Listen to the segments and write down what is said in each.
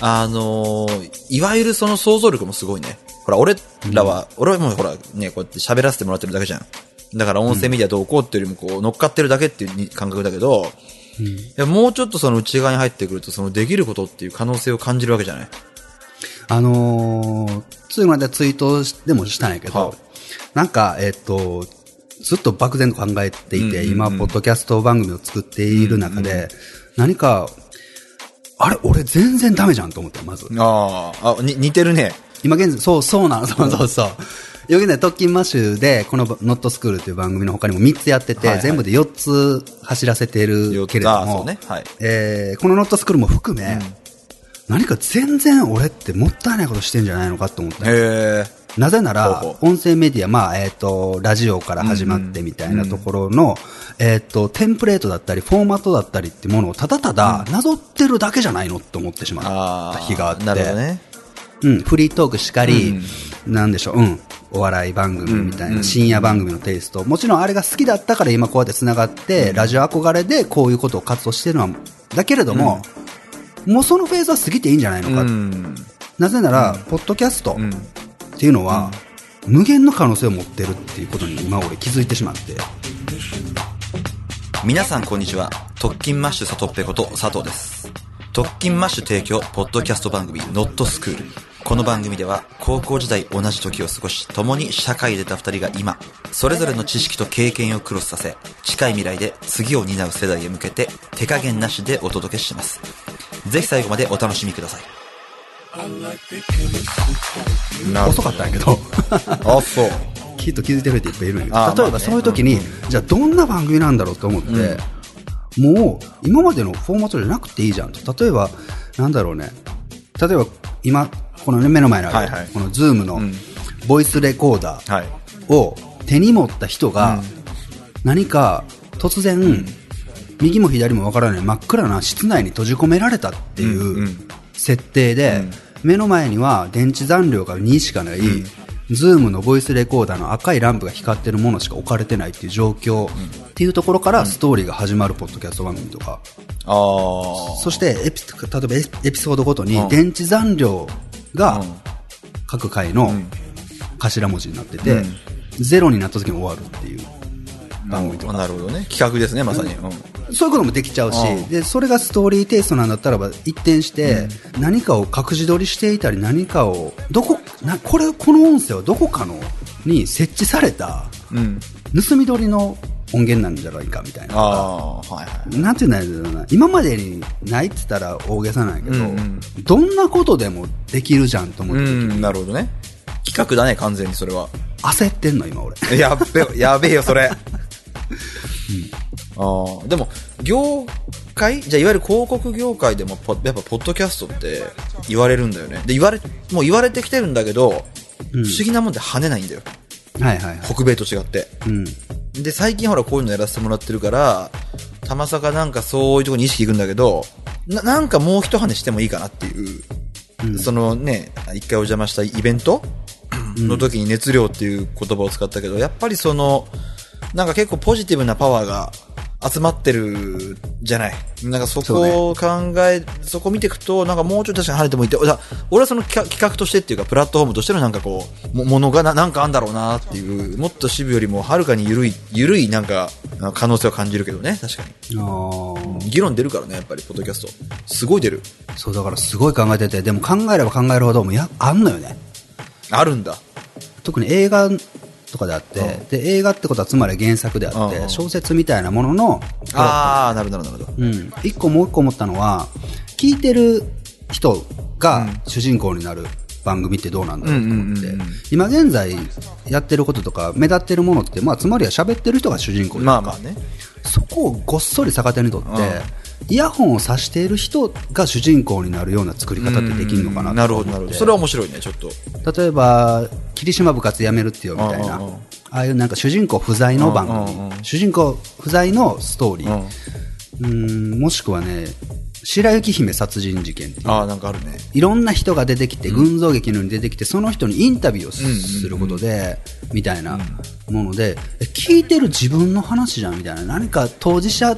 あのーいわゆるその想像力もすごいね。ほら、俺らは、俺はもうほら、ね、こうやって喋らせてもらってるだけじゃん。だから音声メディアどうこうっていうよりもこう乗っかってるだけっていう感覚だけど、いやもうちょっとその内側に入ってくると、そのできることっていう可能性を感じるわけじゃない？あのー、ついまでツイートでもしたんやけど、はなんか、えっ、と、ずっと漠然と考えていて、今、ポッドキャスト番組を作っている中で、何か、あれ、俺全然ダメじゃんと思って、まず。ああ、あ、に、似てるね。今現在、そう、そうなの、そうそうそう。よくね、特勤マッシュで、このノットスクールっていう番組の他にも3つやってて、はいはい全部で4つ走らせてるけれどあも、ねはいえーこのノットスクールも含め、何か全然俺ってもったいないことしてんじゃないのかと思った。へえ。なぜなら音声メディア、まあ、えっ、と、ラジオから始まってみたいなところの、えっ、と、テンプレートだったり、フォーマットだったりってものをただただなぞってるだけじゃないのって思ってしま。った日があって。ね。うん、フリートークしかり、なんでしょう、うん、お笑い番組みたいな、深夜番組のテイスト、もちろんあれが好きだったから今こうやって繋がって、ラジオ憧れでこういうことを活動してるのは、だけれども、もうそのフェーズは過ぎていいんじゃないのか。うん。なぜなら、ポッドキャスト。んっていうのは、無限の可能性を持ってるっていうことに今俺気づいてしまって。皆さんこんにちは。特勤マッシュサトッペこと佐藤です。特勤マッシュ提供、ポッドキャスト番組、ノットスクール。この番組では、高校時代同じ時を過ごし、共に社会に出た二人が今、それぞれの知識と経験をクロスさせ、近い未来で次を担う世代へ向けて、手加減なしでお届けします。ぜひ最後までお楽しみください。遅かったんやけど。あ、そう。きっと気づいてる人いっぱいいるんや。けど、例えばそういう時に、じゃあどんな番組なんだろうと思って、もう今までのフォーマットじゃなくていいじゃんと。例えば、なんだろうね。例えば今、この、ね、目の前にある、はいはい。このズームのボイスレコーダはい。ーを手に持った人が、何か突然、右も左もわからない真っ暗な室内に閉じ込められたっていう設定で、目の前には電池残量が2しかない、ズームのボイスレコーダーの赤いランプが光ってるものしか置かれてないっていう状況。っていうところからストーリーが始まるポッドキャスト番組とか、ああ。そしてエピ例えばエピソードごとにうん。電池残量がうん各回の頭文字になってて、ゼロになった時に終わるっていう番組とか。なるほどね。企画ですね、まさに。うんそういうこともできちゃうしうん、で、それがストーリーテイストなんだったらば、一転して、何かを隠し撮りしていたり、何かを、どこ、な、これ、この音声はどこかの、に設置された、うん。盗み撮りの音源なんじゃないかみたいな。はいはい。なんていうんだろうな、今までにないって言ったら大げさなんやけど、うんうんどんなことでもできるじゃんと思って、うん、なるほどね。企画だね、完全にそれは。焦ってんの、今俺。やっべよ、やべえよ、それ。あ あ、でも、業界じゃあ、いわゆる広告業界でも、ポやっぱ、ポッドキャストって言われるんだよね。で、言われ、もう言われてきてるんだけど、不思議なもんで跳ねないんだよ。はいはいはい。北米と違って。うん。で、最近ほら、こういうのやらせてもらってるから、たまさかなんかそういうとこに意識いくんだけど、な、なんかもう一跳ねしてもいいかなっていう、そのね、一回お邪魔したイベント？の時に熱量っていう言葉を使ったけど、やっぱりその、なんか結構ポジティブなパワーが集まってるじゃない。なんかそこを考え、そこ見ていくと、なんかもうちょっと確かに跳ねてもいいって、だ俺はその企画としてっていうか、プラットフォームとしてのなんかこう、もものがななんかあんだろうなっていう、もっと支部よりもはるかに緩い、緩いなんか、あ可能性を感じるけどね、確かに。あー議論出るからね、やっぱり、ポッドキャスト。すごい出る。そう、だからすごい考えてて、でも考えれば考えるほど、もうや、あんのよね。あるんだ。特に映画とかであって、で映画ってことはつまり原作であって、うん小説みたいなものの、ああ、なるほど、なるほど。うん、一個もう一個思ったのは、聞いてる人が主人公になる番組ってどうなんだろうと思って、今現在やってることとか目立ってるものって、まあ、つまりは喋ってる人が主人公まあまあね。そこをごっそり逆手にとって、イヤホンを挿している人が主人公になるような作り方ってできるのかなと思って。なるほど、なるほど。それは面白いね、ちょっと。例えば霧島部活やめるってよみたいな。ああいうなんか主人公不在の番組、主人公不在のストーリー、うん。もしくはね白雪姫殺人事件っていう。ああ、なんかあるね。いろんな人が出てきて、群像劇のように出てきて、その人にインタビューをすることで、みたいなもので、え聞いてる自分の話じゃんみたいな、何か当事者、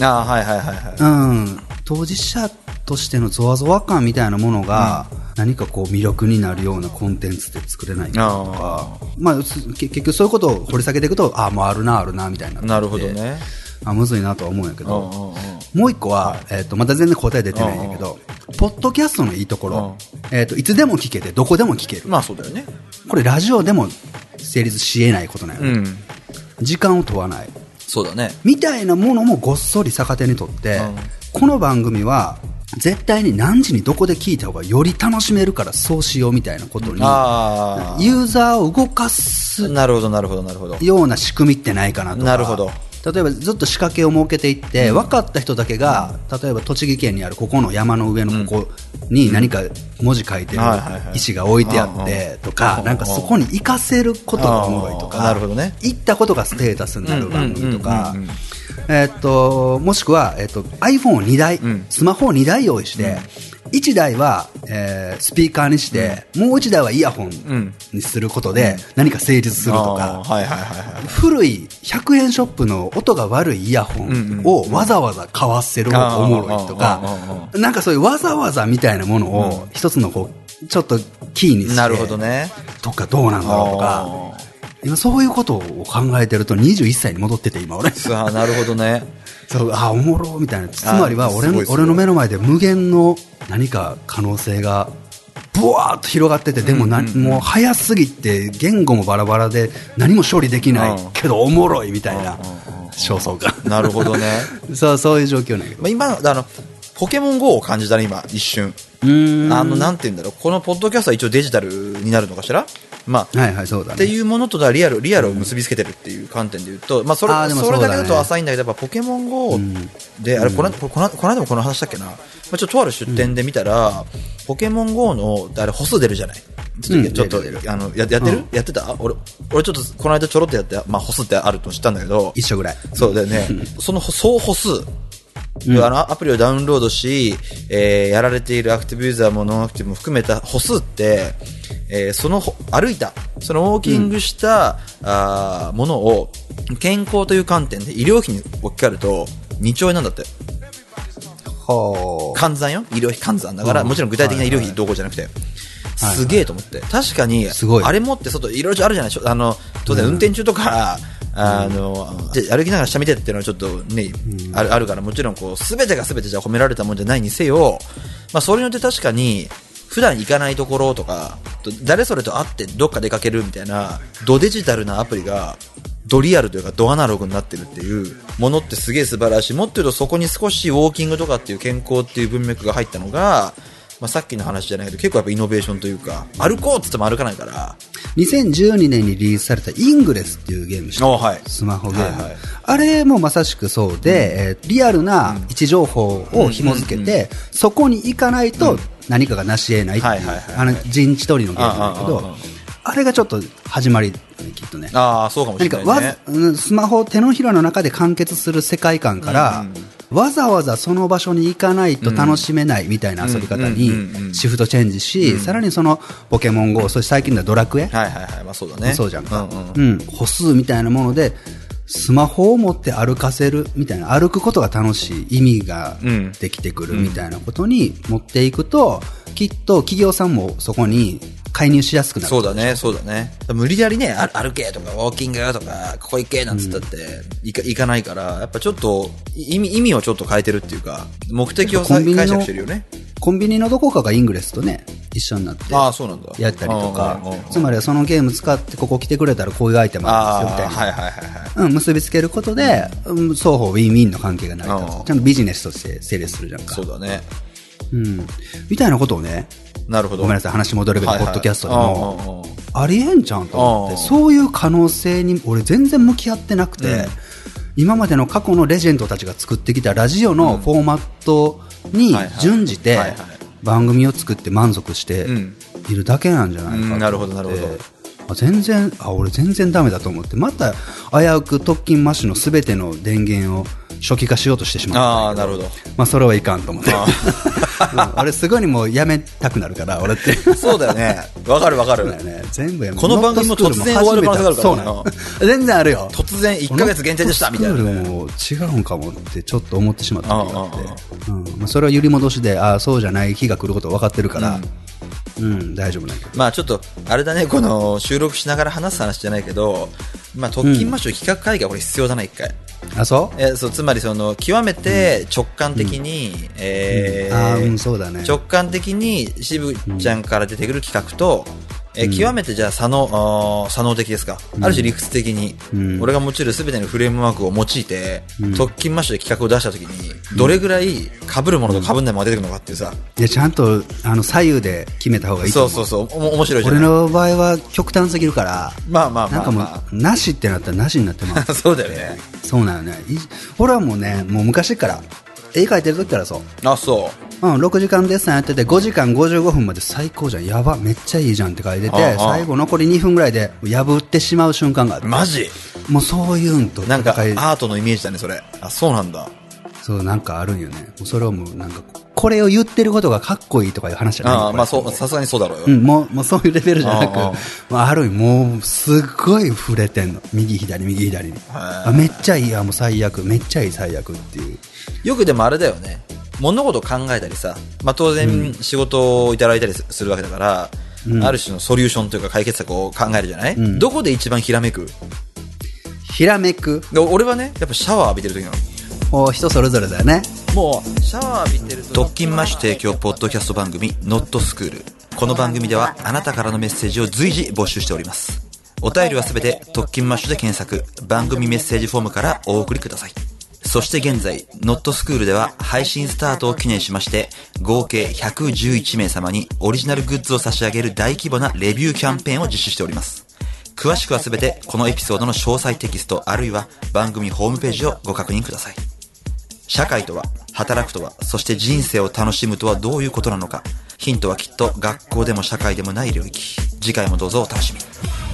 ああ、はいはいはいはい。うん、当事者としてのゾワゾワ感みたいなものが、何かこう魅力になるようなコンテンツで作れないかとか、まあ、結局そういうことを掘り下げていくと、ああ、もうあるな、あるな、みたいな。なるほどね。あ、むずいなとは思うんやけど、うんうんうんもう一個は、えっ、と、また全然答え出てないんやけど、ポッドキャストのいいところ、えっ、と、いつでも聞けて、どこでも聞ける。まあそうだよね。これラジオでも成立し得ないことなんよね、うん。時間を問わない。そうだね。みたいなものもごっそり逆手にとって、うんこの番組は絶対に何時にどこで聞いた方がより楽しめるからそうしようみたいなことに、あユーザーを動かあ。すなるほど、なるほど、なるほど。ような仕組みってないかなとか。なるほど。例えばずっと仕掛けを設けていって、分かった人だけが、例えば栃木県にあるここの山の上のここに何か文字書いてる石が置いてあってとか、なんかそこに活かせることがおもろいとか、なるほどね。行ったことがステータスになる番組とかえーっと、もしくは、えーっと、iPhone を2台、ん。スマホを2台用意して、1台は、えースピーカーにして、もう1台はイヤホンにすることで何か成立するとか。古い100円ショップの音が悪いイヤホンをわざわざ買わせる方がおもろいとかうん、なんかそういうわざわざみたいなものを一つのこう、ちょっとキーにして、なるほどね。とかどうなんだろうとか、今そういうことを考えてると21歳に戻ってて今俺。さあ、なるほどね。そう、あ、おもろみたいな。つまりは俺の俺の目の前で無限の何か可能性が、ブワーッと広がってて、でもな、もう早すぎて、言語もバラバラで何も処理できないうんけどおもろいみたいな焦燥感。なるほどね。そう、そういう状況なんやけど。まあ今、あの、ポケモン GO を感じたね、今、一瞬。うーん。あの、なんて言うんだろう。このポッドキャストは一応デジタルになるのかしら？まあ、はいはい、そうだね。っていうものとだリアル、リアルを結びつけてるっていう観点で言うと、まあそれ、それだけだと浅いんだけど、やっぱポケモン GO で、あれ、この、この、この間もこの話したっけな。まあちょっととある出店で見たら、ポケモン GO の、あれ、歩数出るじゃない？ちょっと、うんちょあの、ややってる、うんやってた？俺、俺ちょっとこの間ちょろっとやって、まあ歩数ってあると知ったんだけど、一緒ぐらい。そうだよね。その総歩数。あの、アプリをダウンロードし、えーやられているアクティブユーザーもノンアクティブも含めた歩数って、えーそのほ歩いた、そのウォーキングした、あーものを、健康という観点で医療費に置き換えると、2兆円なんだって。は換算よ。医療費換算だから、うん。もちろん具体的な医療費どこじゃなくて。すげえと思って。確かに、すごい。あれ持って外、いろいろあるじゃないでしょ。あの、当然運転中とか、あの、で歩きながら下見てっていうのはちょっとね、あるあるから、もちろんこう、すべてがすべてじゃ褒められたもんじゃないにせよ、まあそれによって確かに、普段行かないところとか、誰それと会ってどっか出かけるみたいな、ドデジタルなアプリが、ドリアルというかドアナログになってるっていうものってすげえ素晴らしい。もっと言うとそこに少しウォーキングとかっていう健康っていう文脈が入ったのが、まあ、さっきの話じゃないけど結構やっぱイノベーションというか、歩こうって言っても歩かないから、2012年にリリースされたイングレスっていうゲーム知ってはい。スマホゲーム、はいはい。あれもまさしくそうで、えーリアルな位置情報を紐付けて、そこに行かないと何かが成し得ないっていうあの陣地取りのゲームだけどあれがちょっと始まりきっとね。ああ、そうかもし何かわれないね。うんスマホを手のひらの中で完結する世界観から、わざわざその場所に行かないと楽しめないみたいな遊び方にシフトチェンジし、さらにそのポケモン GO、そして最近ではドラクエ、はいはいはい、まあそうだね。そうじゃんか、ううんん。うん。歩数みたいなもので、スマホを持って歩かせるみたいな、歩くことが楽しい意味がうんできてくるみたいなことに持っていくと、きっと企業さんもそこに介入しやすくなる。そうだね、そうだね。無理やりね、あ歩けとか、ウォーキングとか、ここ行けなんつったって、行か行かないから、やっぱちょっと、意味、意味をちょっと変えてるっていうか、目的を解釈してるよね。コンビニのどこかがイングレスとね、一緒になって。ああ、そうなんだ。やったりとかうんうんうん、つまりはそのゲーム使ってここ来てくれたらこういうアイテムあるんですよみたいな。はいはいはいはい。うん、結びつけることで、うん双方ウィンウィンの関係が成り立うんつ。ちゃんとビジネスとして成立するじゃんか。そうだね。うん。みたいなことをね、なるほど。ごめんなさい、話戻るけど、はいはい。ポッドキャストでも、うんうんうんありえんじゃんと思って、そういう可能性に俺全然向き合ってなくて、うん。今までの過去のレジェンドたちが作ってきたラジオのフォーマットに準じて番組を作って満足してうん。いるだけなんじゃないかと思って、うんなるほどなるほど。あ全然あ俺全然ダメだと思って。また危うく特勤マッシュの全ての電源を初期化しようとしてしまったああ、なるほど。まあそれはいかんと思って。うん俺すぐにもうやめたくなるから、俺って。そうだよね。わかるわかるね。全部やめこの番組も突然終わる可能性があるからそうなの。全然あるよ。突然1ヶ月限定でしたみたいなね。も違うんかもってちょっと思ってしまった時があって。うん。まあそれは揺り戻しで、ああ、そうじゃない日が来ること分かってるから、うん、大丈夫なんだけど。まあちょっと、あれだね、この収録しながら話す話じゃないけど、まあ特勤マッシュ企画会議はこれ必要だな、一回。あ、そう？えそうつまりその極めて直感的に、えーああ、うん、そうだね。直感的に渋ちゃんから出てくる企画と、えー極めてじゃあ左脳左脳的ですか、ある種理屈的に、うん。俺が用いる全てのフレームワークを用いて、特勤マッシュで企画を出した時にどれぐらい被るものと被んないものが出てくるのかっていうさ、で、ちゃんと、あの、左右で決めた方がいいとそう。そうそう。おも面白いじゃない俺の場合は極端すぎるから、まあまあなんかもまあまう、なしってなったらなしになってます。あ そうだよね。そうなのね。い俺はもうね、もう昔から、絵描いてる時からそう。あそううん、6時間デッサンやってて、5時間55分まで最高じゃん。やば、めっちゃいいじゃんって書いてて、最後残り2分ぐらいで破ってしまう瞬間があって。マジ？もうそういうんとなんかアートのイメージだねそれあそうなんだそう、なんかあるんよね。それをもうなんか、これを言ってることがかっこいいとかいう話じゃないああまあそうさすがにそうだろうよ、うん、もう、もうそういうレベルじゃなく、ああまあ、ある意味もう、すっごい触れてんの。右左、右左に。あめっちゃいいや、もう最悪。めっちゃいい最悪っていう。よくでもあれだよね物事を考えたりさ、まあ、当然仕事をいただいたりするわけだから、ある種のソリューションというか解決策を考えるじゃない、ん。どこで一番ひらめく？ひらめく？で俺はねやっぱシャワー浴びてる時なの。お人それぞれだよね。もうシャワー浴びてると特勤マッシュ提供ポッドキャスト番組「ノットスクール。この番組ではあなたからのメッセージを随時募集しております。お便りはすべて特勤マッシュで検索。番組メッセージフォームからお送りくださいそして現在、ノットスクールでは配信スタートを記念しまして、合計111名様にオリジナルグッズを差し上げる大規模なレビューキャンペーンを実施しております。詳しくはすべてこのエピソードの詳細テキストあるいは番組ホームページをご確認ください。社会とは、働くとは、そして人生を楽しむとはどういうことなのか。ヒントはきっと学校でも社会でもない領域。次回もどうぞお楽しみに。